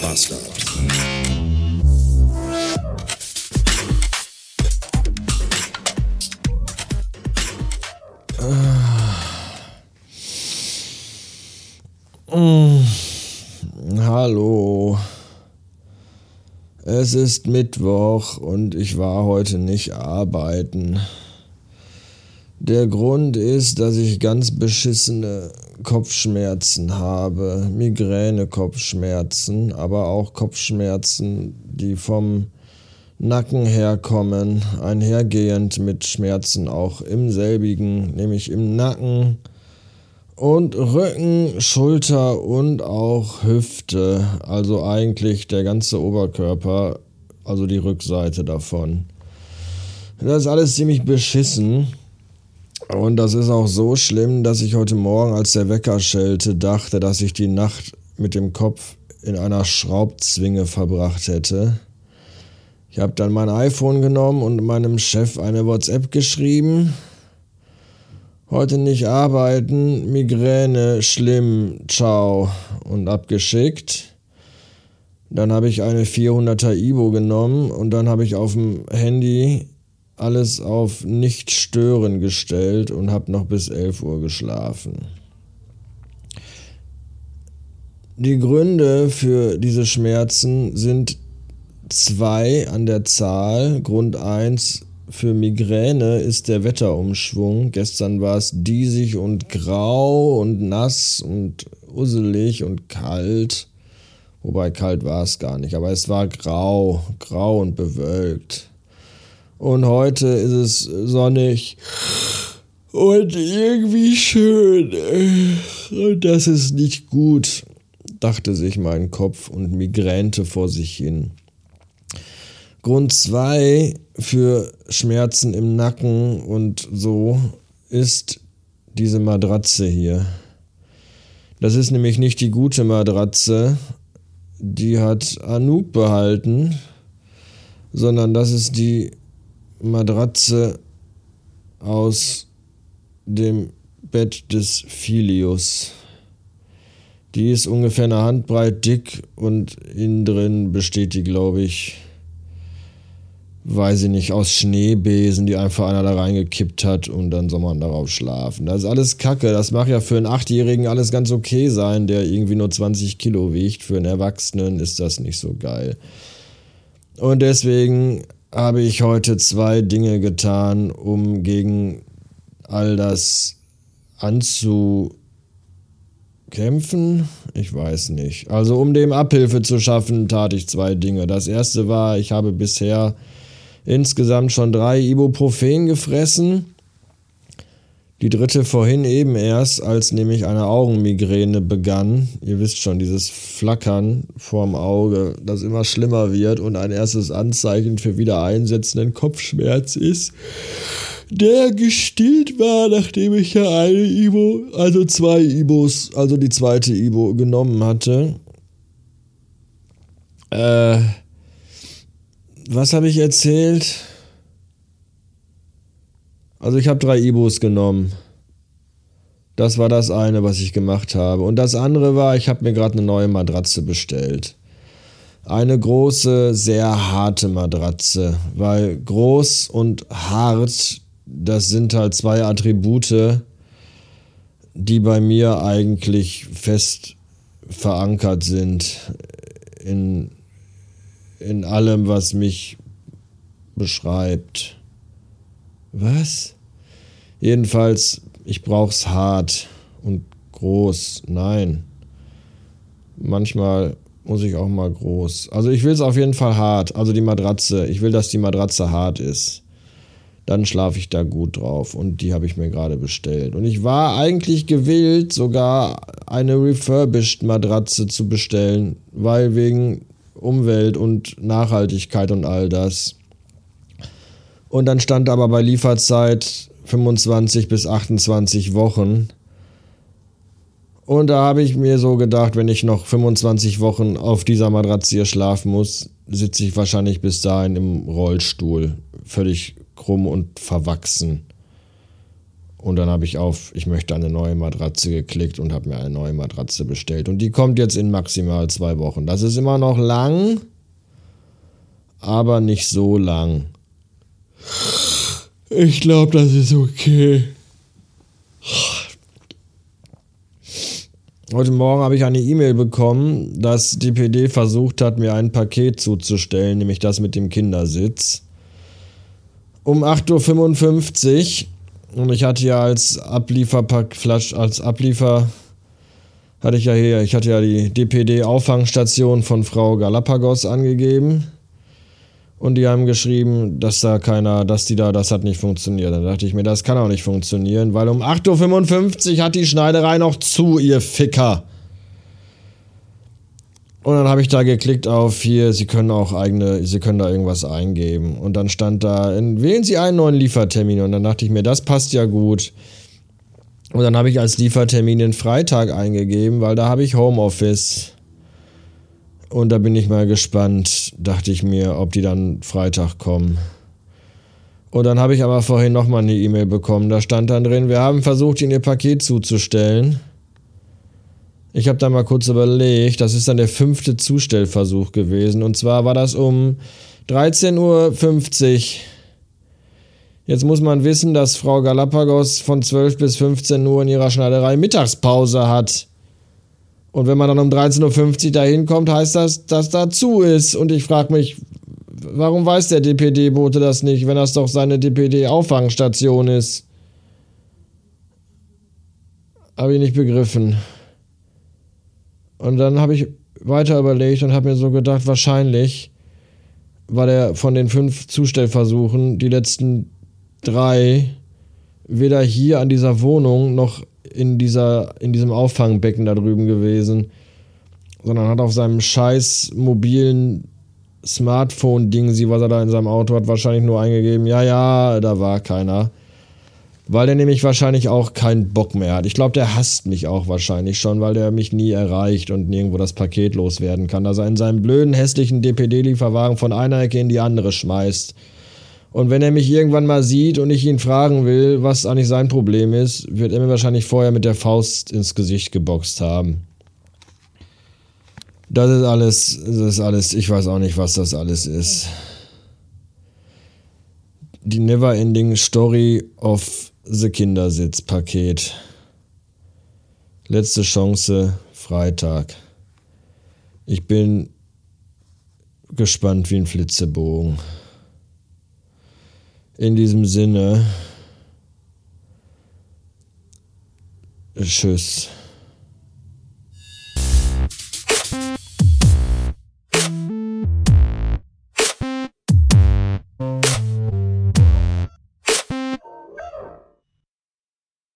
Bastard. Hallo. Es ist Mittwoch und ich war heute nicht arbeiten. Der Grund ist, dass ich ganz beschissene Kopfschmerzen habe, Migräne-Kopfschmerzen, aber auch Kopfschmerzen, die vom Nacken herkommen, einhergehend mit Schmerzen auch im selbigen, nämlich im Nacken und Rücken, Schulter und auch Hüfte, also eigentlich der ganze Oberkörper, also die Rückseite davon. Das ist alles ziemlich beschissen. Und das ist auch so schlimm, dass ich heute Morgen, als der Wecker schellte, dachte, dass ich die Nacht mit dem Kopf in einer Schraubzwinge verbracht hätte. Ich habe dann mein iPhone genommen und meinem Chef eine WhatsApp geschrieben. Heute nicht arbeiten, Migräne, schlimm, ciao und abgeschickt. Dann habe ich eine 400er Ibo genommen und dann habe ich auf dem Handy alles auf nicht stören gestellt und habe noch bis 11 Uhr geschlafen. Die Gründe für diese Schmerzen sind zwei an der Zahl. Grund 1 für Migräne ist der Wetterumschwung. Gestern war es diesig und grau und nass und usselig und kalt. Wobei kalt war es gar nicht, aber es war grau, grau und bewölkt. Und heute ist es sonnig und irgendwie schön. Und das ist nicht gut, dachte sich mein Kopf und migränte vor sich hin. Grund 2 für Schmerzen im Nacken und so ist diese Matratze hier. Das ist nämlich nicht die gute Matratze, die hat Anouk behalten, sondern das ist die Matratze aus dem Bett des Filius. Die ist ungefähr eine Handbreit dick und innen drin besteht die, glaube ich, weiß ich nicht, aus Schneebesen, die einfach einer da reingekippt hat und dann soll man darauf schlafen. Das ist alles Kacke. Das mag ja für einen Achtjährigen alles ganz okay sein, der irgendwie nur 20 Kilo wiegt. Für einen Erwachsenen ist das nicht so geil. Und deswegen habe ich heute zwei Dinge getan, um gegen all das anzukämpfen. Ich weiß nicht. Also um dem Abhilfe zu schaffen, tat ich zwei Dinge. Das erste war, ich habe bisher insgesamt schon drei Ibuprofen gefressen. Die dritte vorhin eben erst, als nämlich eine Augenmigräne begann. Ihr wisst schon, dieses Flackern vorm Auge, das immer schlimmer wird und ein erstes Anzeichen für wieder einsetzenden Kopfschmerz ist, der gestillt war, nachdem ich ja eine Ibo, also zwei Ibos, also die zweite Ibo genommen hatte. Äh, was habe ich erzählt? Also ich habe drei Ibos genommen. Das war das eine, was ich gemacht habe. Und das andere war, ich habe mir gerade eine neue Matratze bestellt. Eine große, sehr harte Matratze. Weil groß und hart, das sind halt zwei Attribute, die bei mir eigentlich fest verankert sind in, in allem, was mich beschreibt. Was? Jedenfalls, ich brauch's hart und groß. Nein. Manchmal muss ich auch mal groß. Also ich will es auf jeden Fall hart. Also die Matratze. Ich will, dass die Matratze hart ist. Dann schlafe ich da gut drauf. Und die habe ich mir gerade bestellt. Und ich war eigentlich gewillt, sogar eine refurbished Matratze zu bestellen, weil wegen Umwelt und Nachhaltigkeit und all das. Und dann stand aber bei Lieferzeit 25 bis 28 Wochen. Und da habe ich mir so gedacht, wenn ich noch 25 Wochen auf dieser Matratze hier schlafen muss, sitze ich wahrscheinlich bis dahin im Rollstuhl. Völlig krumm und verwachsen. Und dann habe ich auf, ich möchte eine neue Matratze geklickt und habe mir eine neue Matratze bestellt. Und die kommt jetzt in maximal zwei Wochen. Das ist immer noch lang, aber nicht so lang. Ich glaube, das ist okay. Heute Morgen habe ich eine E-Mail bekommen, dass die PD versucht hat, mir ein Paket zuzustellen, nämlich das mit dem Kindersitz. Um 8.55 Uhr und ich hatte ja als Ablieferpack, als Abliefer, hatte ich ja hier, ich hatte ja die DPD-Auffangstation von Frau Galapagos angegeben. Und die haben geschrieben, dass da keiner, dass die da, das hat nicht funktioniert. Dann dachte ich mir, das kann auch nicht funktionieren, weil um 8.55 Uhr hat die Schneiderei noch zu, ihr Ficker. Und dann habe ich da geklickt auf hier, Sie können auch eigene, Sie können da irgendwas eingeben. Und dann stand da, wählen Sie einen neuen Liefertermin. Und dann dachte ich mir, das passt ja gut. Und dann habe ich als Liefertermin den Freitag eingegeben, weil da habe ich Homeoffice. Und da bin ich mal gespannt, dachte ich mir, ob die dann Freitag kommen. Und dann habe ich aber vorhin nochmal eine E-Mail bekommen. Da stand dann drin, wir haben versucht, Ihnen Ihr Paket zuzustellen. Ich habe da mal kurz überlegt, das ist dann der fünfte Zustellversuch gewesen. Und zwar war das um 13.50 Uhr. Jetzt muss man wissen, dass Frau Galapagos von 12 bis 15 Uhr in ihrer Schneiderei Mittagspause hat. Und wenn man dann um 13.50 Uhr dahin kommt, heißt das, dass da zu ist. Und ich frage mich, warum weiß der DPD-Bote das nicht, wenn das doch seine DPD-Auffangstation ist? Habe ich nicht begriffen. Und dann habe ich weiter überlegt und habe mir so gedacht, wahrscheinlich war der von den fünf Zustellversuchen die letzten drei weder hier an dieser Wohnung noch in, dieser, in diesem Auffangbecken da drüben gewesen, sondern hat auf seinem scheiß mobilen Smartphone-Ding, sie was er da in seinem Auto hat, wahrscheinlich nur eingegeben, ja, ja, da war keiner. Weil der nämlich wahrscheinlich auch keinen Bock mehr hat. Ich glaube, der hasst mich auch wahrscheinlich schon, weil der mich nie erreicht und nirgendwo das Paket loswerden kann. Dass er in seinem blöden, hässlichen DPD-Lieferwagen von einer Ecke in die andere schmeißt. Und wenn er mich irgendwann mal sieht und ich ihn fragen will, was eigentlich sein Problem ist, wird er mir wahrscheinlich vorher mit der Faust ins Gesicht geboxt haben. Das ist alles, das ist alles, ich weiß auch nicht, was das alles ist. Die Never-Ending Story of The Kindersitz-Paket. Letzte Chance, Freitag. Ich bin gespannt wie ein Flitzebogen. In diesem Sinne, tschüss.